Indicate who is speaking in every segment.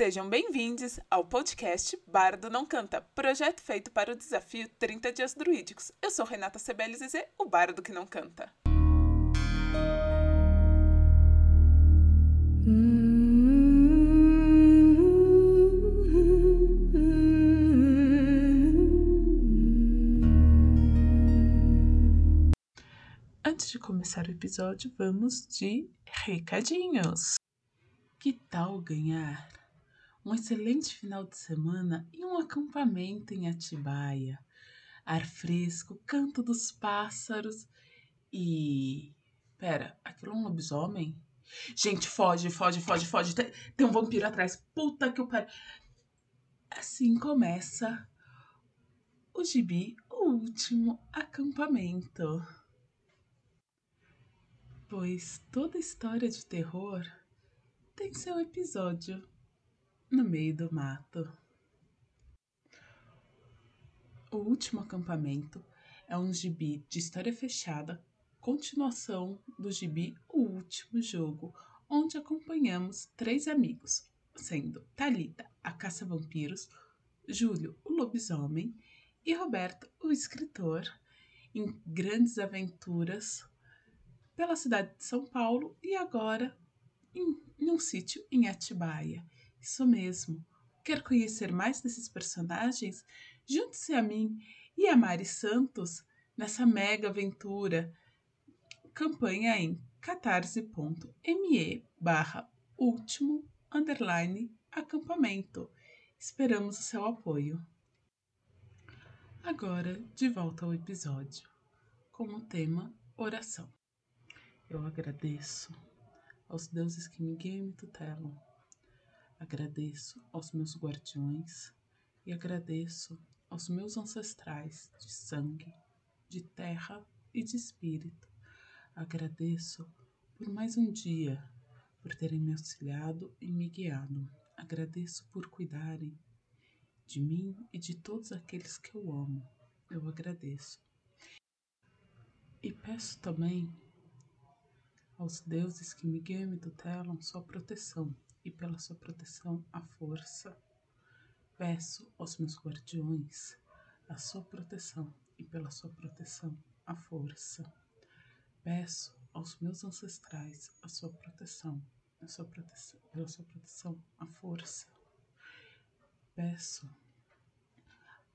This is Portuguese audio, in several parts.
Speaker 1: Sejam bem-vindos ao podcast Bardo Não Canta, projeto feito para o desafio 30 Dias Druídicos. Eu sou Renata Sebelize, o bardo que não canta. Antes de começar o episódio, vamos de recadinhos. Que tal ganhar um excelente final de semana e um acampamento em Atibaia? Ar fresco, canto dos pássaros e. Pera, aquilo é um lobisomem? Gente, foge, foge, foge, foge. Tem, tem um vampiro atrás. Puta que o pariu. Assim começa o gibi, o último acampamento. Pois toda história de terror tem seu episódio no meio do mato. O último acampamento é um gibi de história fechada, continuação do gibi O Último Jogo, onde acompanhamos três amigos, sendo Talita, a caça-vampiros, Júlio, o lobisomem, e Roberto, o escritor, em grandes aventuras pela cidade de São Paulo e agora em, em um sítio em Atibaia. Isso mesmo. Quer conhecer mais desses personagens? Junte-se a mim e a Mari Santos nessa mega aventura. Campanha em catarse.me barra último underline acampamento. Esperamos o seu apoio. Agora, de volta ao episódio, com o tema oração. Eu agradeço aos deuses que me guiam e me tutelam. Agradeço aos meus guardiões e agradeço aos meus ancestrais de sangue, de terra e de espírito. Agradeço por mais um dia, por terem me auxiliado e me guiado. Agradeço por cuidarem de mim e de todos aqueles que eu amo. Eu agradeço. E peço também aos deuses que me guiam e tutelam sua proteção, e pela sua proteção a força. Peço aos meus guardiões a sua proteção, e pela sua proteção a força. Peço aos meus ancestrais a sua proteção, a sua proteção pela sua proteção a força. Peço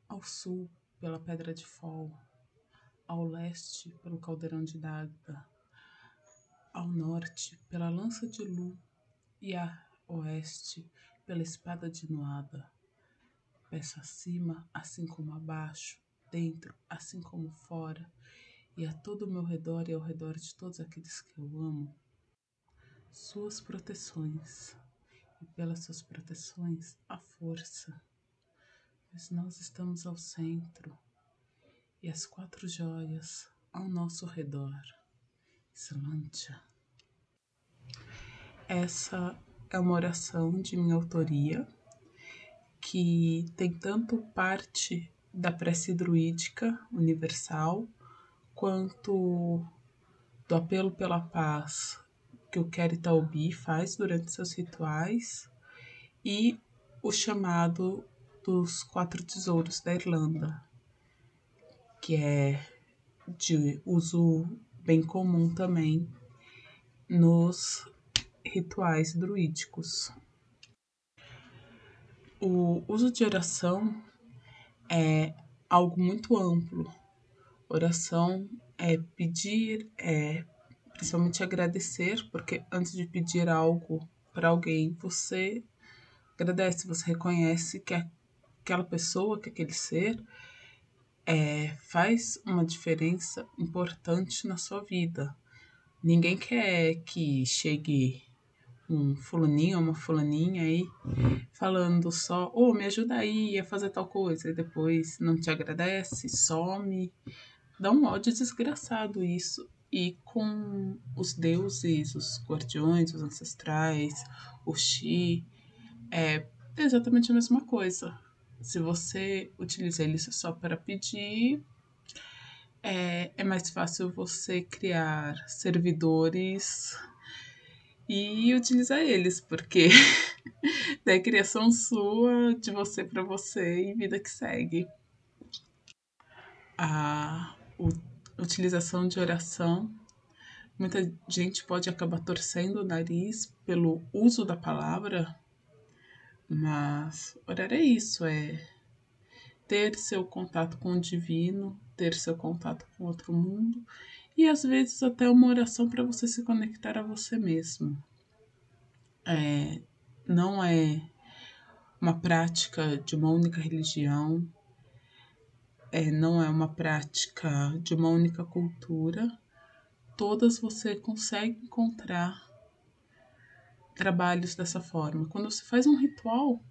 Speaker 1: ao sul pela Pedra de Fol, ao leste pelo Caldeirão de Dagda, ao norte pela lança de Lu e a oeste pela espada de Noada. Peço acima, assim como abaixo, dentro, assim como fora, e a todo o meu redor e ao redor de todos aqueles que eu amo, suas proteções, e pelas suas proteções a força, pois nós estamos ao centro e as quatro joias ao nosso redor. Salantia. Essa é uma oração de minha autoria que tem tanto parte da prece druídica universal quanto do apelo pela paz que o Keritaubi faz durante seus rituais e o chamado dos quatro tesouros da Irlanda, que é de uso bem comum também nos rituais druídicos. O uso de oração é algo muito amplo. Oração é pedir, é principalmente agradecer, porque antes de pedir algo para alguém, você agradece, você reconhece que aquela pessoa, que aquele ser é, faz uma diferença importante na sua vida. Ninguém quer que chegue um fulaninho, uma fulaninha aí falando só, ô, oh, me ajuda aí a fazer tal coisa, e depois não te agradece, some. Dá um ódio desgraçado isso. E com os deuses, os guardiões, os ancestrais, o Xi, é exatamente a mesma coisa. Se você utiliza ele só para pedir, é, é mais fácil você criar servidores e utilizar eles, porque é criação sua, de você para você e vida que segue. A utilização de oração, muita gente pode acabar torcendo o nariz pelo uso da palavra, mas orar é isso, é ter seu contato com o divino, ter seu contato com outro mundo e às vezes até uma oração para você se conectar a você mesmo. É, não é uma prática de uma única religião, é, não é uma prática de uma única cultura. Todas você consegue encontrar trabalhos dessa forma. Quando você faz um ritual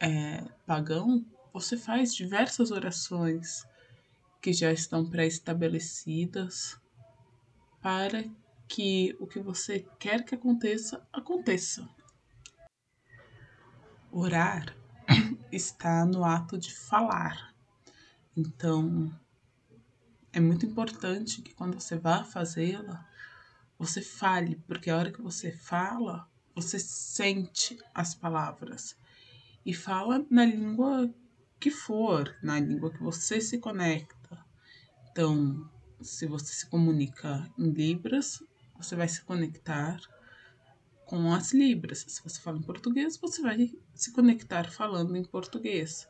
Speaker 1: é, pagão, você faz diversas orações que já estão pré-estabelecidas para que o que você quer que aconteça, aconteça. Orar está no ato de falar. Então, é muito importante que quando você vá fazê-la, você fale, porque a hora que você fala, você sente as palavras e fala na língua que for, na língua que você se conecta. Então, se você se comunica em Libras, você vai se conectar com as Libras. Se você fala em português, você vai se conectar falando em português.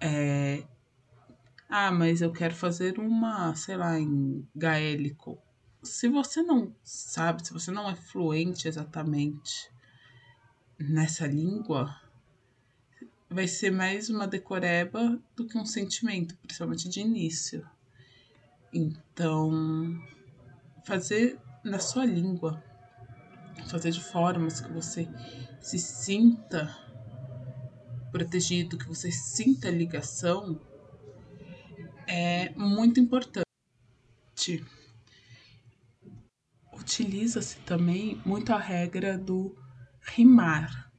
Speaker 1: É... Ah, mas eu quero fazer uma, sei lá, em gaélico. Se você não sabe, se você não é fluente exatamente nessa língua, vai ser mais uma decoreba do que um sentimento, principalmente de início. Então, fazer na sua língua, fazer de formas que você se sinta protegido, que você sinta ligação, é muito importante. Utiliza-se também muito a regra do rimar.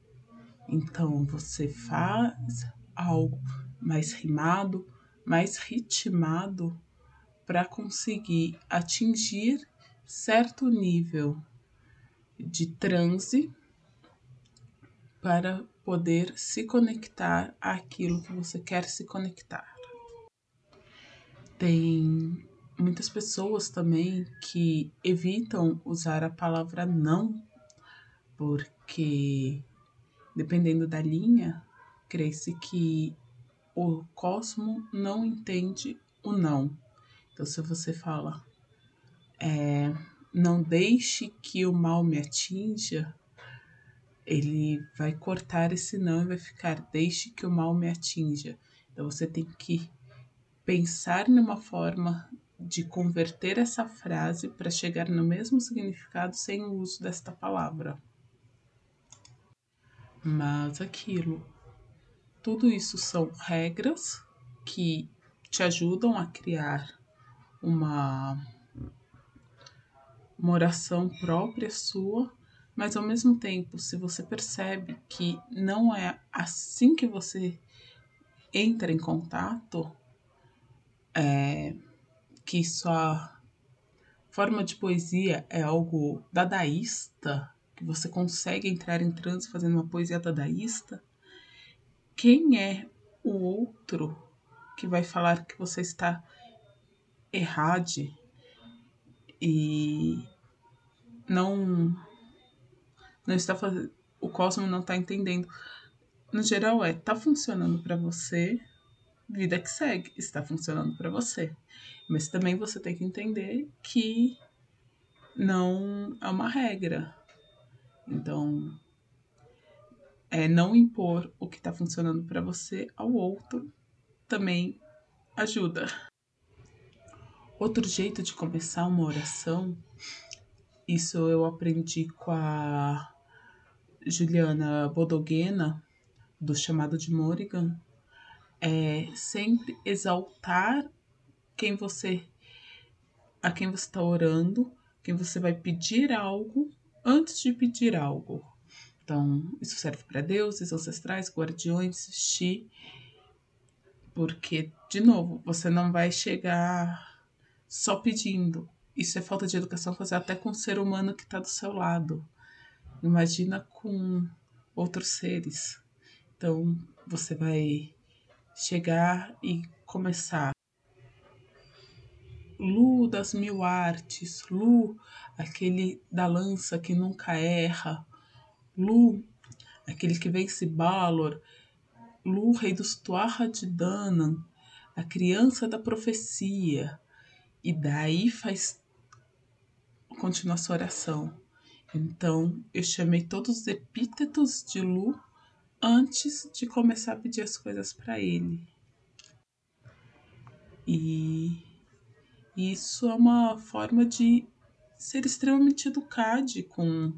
Speaker 1: Então, você faz algo mais rimado, mais ritmado para conseguir atingir certo nível de transe para poder se conectar àquilo que você quer se conectar. Tem muitas pessoas também que evitam usar a palavra não, porque dependendo da linha, crê-se que o cosmo não entende o não. Então, se você fala, é, não deixe que o mal me atinja, ele vai cortar esse não e vai ficar, deixe que o mal me atinja. Então, você tem que pensar numa forma de converter essa frase para chegar no mesmo significado sem o uso desta palavra. Mas aquilo, tudo isso são regras que te ajudam a criar uma, uma oração própria sua, mas ao mesmo tempo, se você percebe que não é assim que você entra em contato, é, que sua forma de poesia é algo dadaísta, que você consegue entrar em transe fazendo uma poesia dadaísta, quem é o outro que vai falar que você está errade e não não está fazendo o cosmo não está entendendo. No geral é tá funcionando para você, vida que segue, está funcionando para você. Mas também você tem que entender que não é uma regra. Então, é não impor o que está funcionando para você ao outro também ajuda. Outro jeito de começar uma oração, isso eu aprendi com a Juliana Bodoguena, do chamado de Morrigan, é sempre exaltar quem você a quem você está orando, quem você vai pedir algo antes de pedir algo. Então, isso serve para deuses, ancestrais, guardiões, Xi, porque, de novo, você não vai chegar só pedindo. isso é falta de educação fazer até com o ser humano que está do seu lado. Imagina com outros seres. Então, você vai chegar e começar. Lu das mil artes, Lu, aquele da lança que nunca erra, Lu, aquele que vence Balor, Lu, rei dos Tuarra de Danann, a criança da profecia. E daí faz continua sua oração. Então, eu chamei todos os epítetos de Lu antes de começar a pedir as coisas para ele. E isso é uma forma de ser extremamente educado com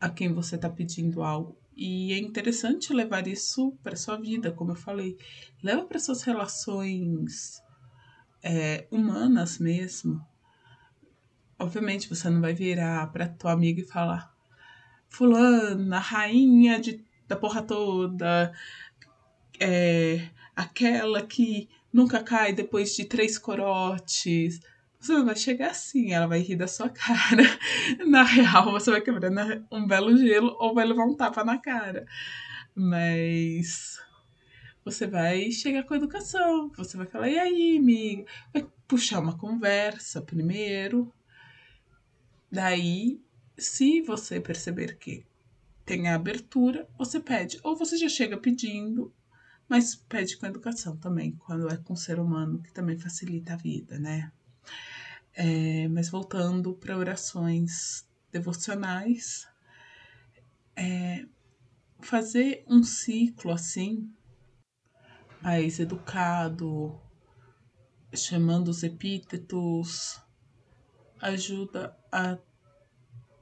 Speaker 1: a quem você está pedindo algo. E é interessante levar isso para sua vida, como eu falei. Leva para suas relações é, humanas mesmo. Obviamente, você não vai virar para tua amiga e falar: Fulana, rainha de, da porra toda, é, aquela que nunca cai depois de três corotes. Você não vai chegar assim, ela vai rir da sua cara. Na real, você vai quebrar um belo gelo ou vai levar um tapa na cara. Mas você vai chegar com educação. Você vai falar, e aí, amiga? Vai puxar uma conversa primeiro. Daí, se você perceber que tem a abertura, você pede. Ou você já chega pedindo, mas pede com educação também, quando é com ser humano, que também facilita a vida, né? É, mas voltando para orações devocionais, é, fazer um ciclo assim, mais educado, chamando os epítetos, ajuda a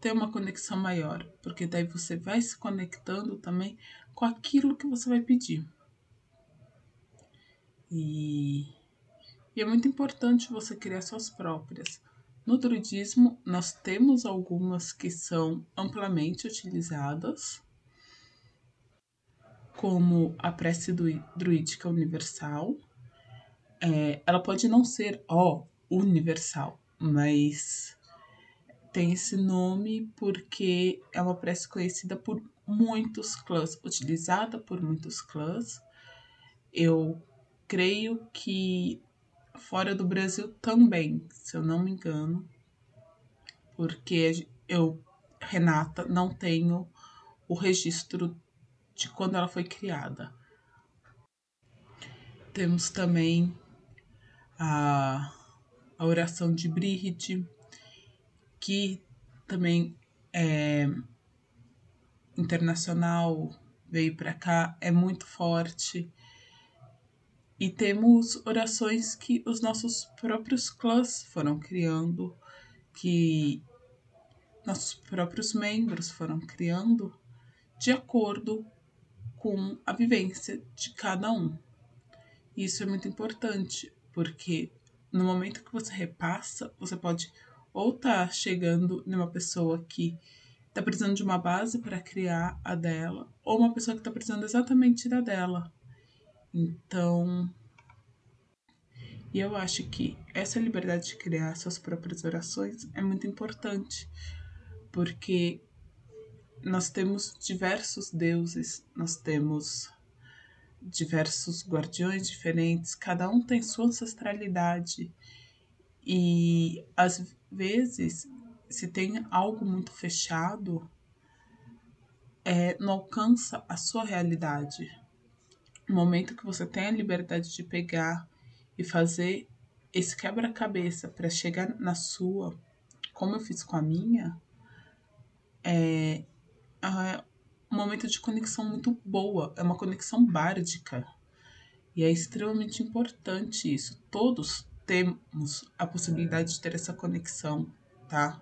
Speaker 1: ter uma conexão maior, porque daí você vai se conectando também com aquilo que você vai pedir. E, e é muito importante você criar suas próprias. No druidismo, nós temos algumas que são amplamente utilizadas, como a prece druídica universal. É, ela pode não ser, ó, universal, mas tem esse nome porque é uma prece conhecida por muitos clãs, utilizada por muitos clãs. Eu creio que fora do Brasil também, se eu não me engano, porque eu, Renata, não tenho o registro de quando ela foi criada. Temos também a, a oração de Brihid, que também é internacional, veio para cá, é muito forte. E temos orações que os nossos próprios clãs foram criando, que nossos próprios membros foram criando de acordo com a vivência de cada um. Isso é muito importante, porque no momento que você repassa, você pode ou estar tá chegando numa pessoa que está precisando de uma base para criar a dela, ou uma pessoa que está precisando exatamente da dela. Então, e eu acho que essa liberdade de criar suas próprias orações é muito importante, porque nós temos diversos deuses, nós temos diversos guardiões diferentes, cada um tem sua ancestralidade. E às vezes, se tem algo muito fechado, é, não alcança a sua realidade. No momento que você tem a liberdade de pegar e fazer esse quebra-cabeça para chegar na sua, como eu fiz com a minha, é, é um momento de conexão muito boa, é uma conexão bárdica. E é extremamente importante isso. Todos temos a possibilidade de ter essa conexão, tá?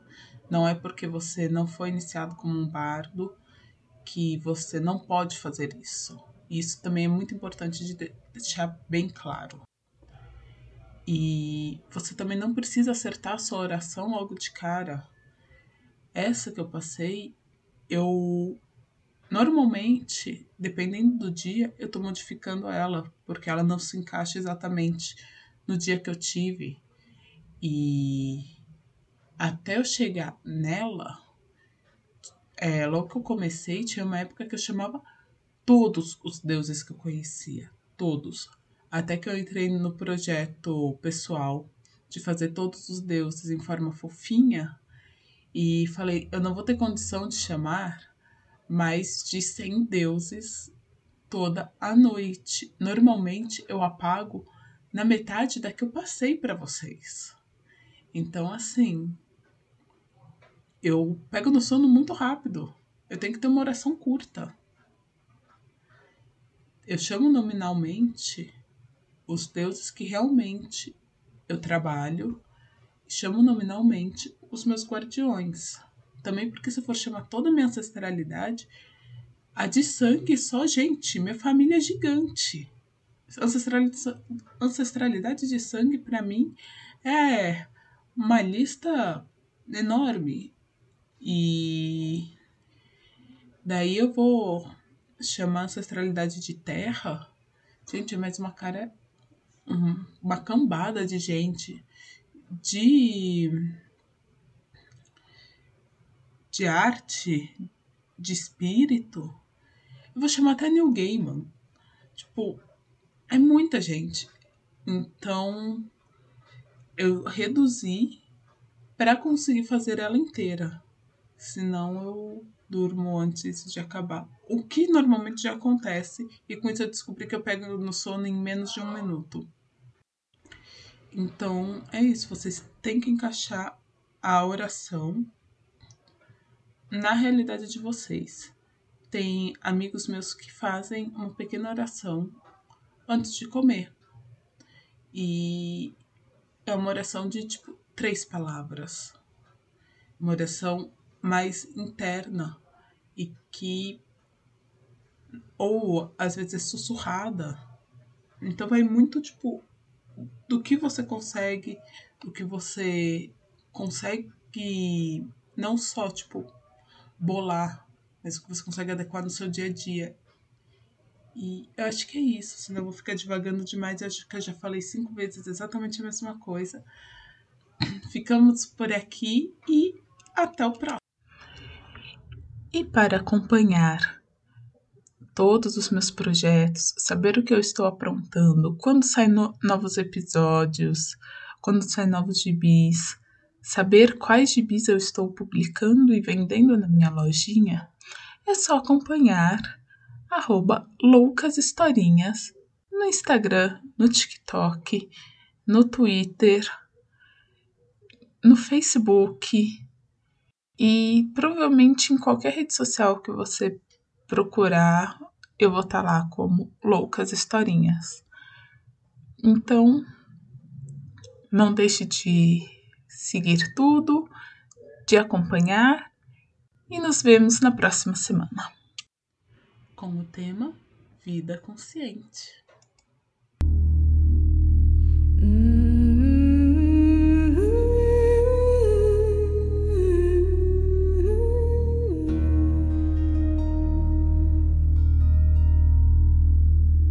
Speaker 1: Não é porque você não foi iniciado como um bardo que você não pode fazer isso. Isso também é muito importante de deixar bem claro. E você também não precisa acertar a sua oração logo de cara. Essa que eu passei, eu normalmente, dependendo do dia, eu tô modificando ela, porque ela não se encaixa exatamente no dia que eu tive. E Até eu chegar nela, é, logo que eu comecei, tinha uma época que eu chamava todos os deuses que eu conhecia. Todos. Até que eu entrei no projeto pessoal de fazer todos os deuses em forma fofinha e falei, eu não vou ter condição de chamar mais de 100 deuses toda a noite. Normalmente eu apago na metade da que eu passei para vocês. Então, assim, eu pego no sono muito rápido. Eu tenho que ter uma oração curta. Eu chamo nominalmente os deuses que realmente eu trabalho, chamo nominalmente os meus guardiões. Também porque se eu for chamar toda a minha ancestralidade, a de sangue só, gente, minha família é gigante. Ancestralidade, ancestralidade de sangue para mim é uma lista enorme. E daí eu vou chamar ancestralidade de terra. Gente, é mais uma cara uma cambada de gente de de arte, de espírito. Eu vou chamar até Neil Gaiman. Tipo, é muita gente. Então, eu reduzi para conseguir fazer ela inteira. Senão eu durmo antes de acabar. O que normalmente já acontece, e com isso eu descobri que eu pego no sono em menos de um minuto. Então é isso, vocês têm que encaixar a oração na realidade de vocês. Tem amigos meus que fazem uma pequena oração antes de comer. E é uma oração de tipo três palavras. Uma oração mais interna e que ou às vezes é sussurrada. Então vai muito tipo do que você consegue, do que você consegue não só tipo bolar, mas o que você consegue adequar no seu dia a dia. E eu acho que é isso, senão eu vou ficar divagando demais. Eu acho que eu já falei cinco vezes exatamente a mesma coisa. Ficamos por aqui e até o próximo. E para acompanhar todos os meus projetos, saber o que eu estou aprontando, quando saem no novos episódios, quando saem novos gibis, saber quais gibis eu estou publicando e vendendo na minha lojinha, é só acompanhar arroba loucashistorinhas no Instagram, no TikTok, no Twitter, no Facebook e provavelmente em qualquer rede social que você procurar, eu vou estar tá lá como Loucas Historinhas. Então, não deixe de seguir tudo, de acompanhar e nos vemos na próxima semana. Com o tema Vida Consciente.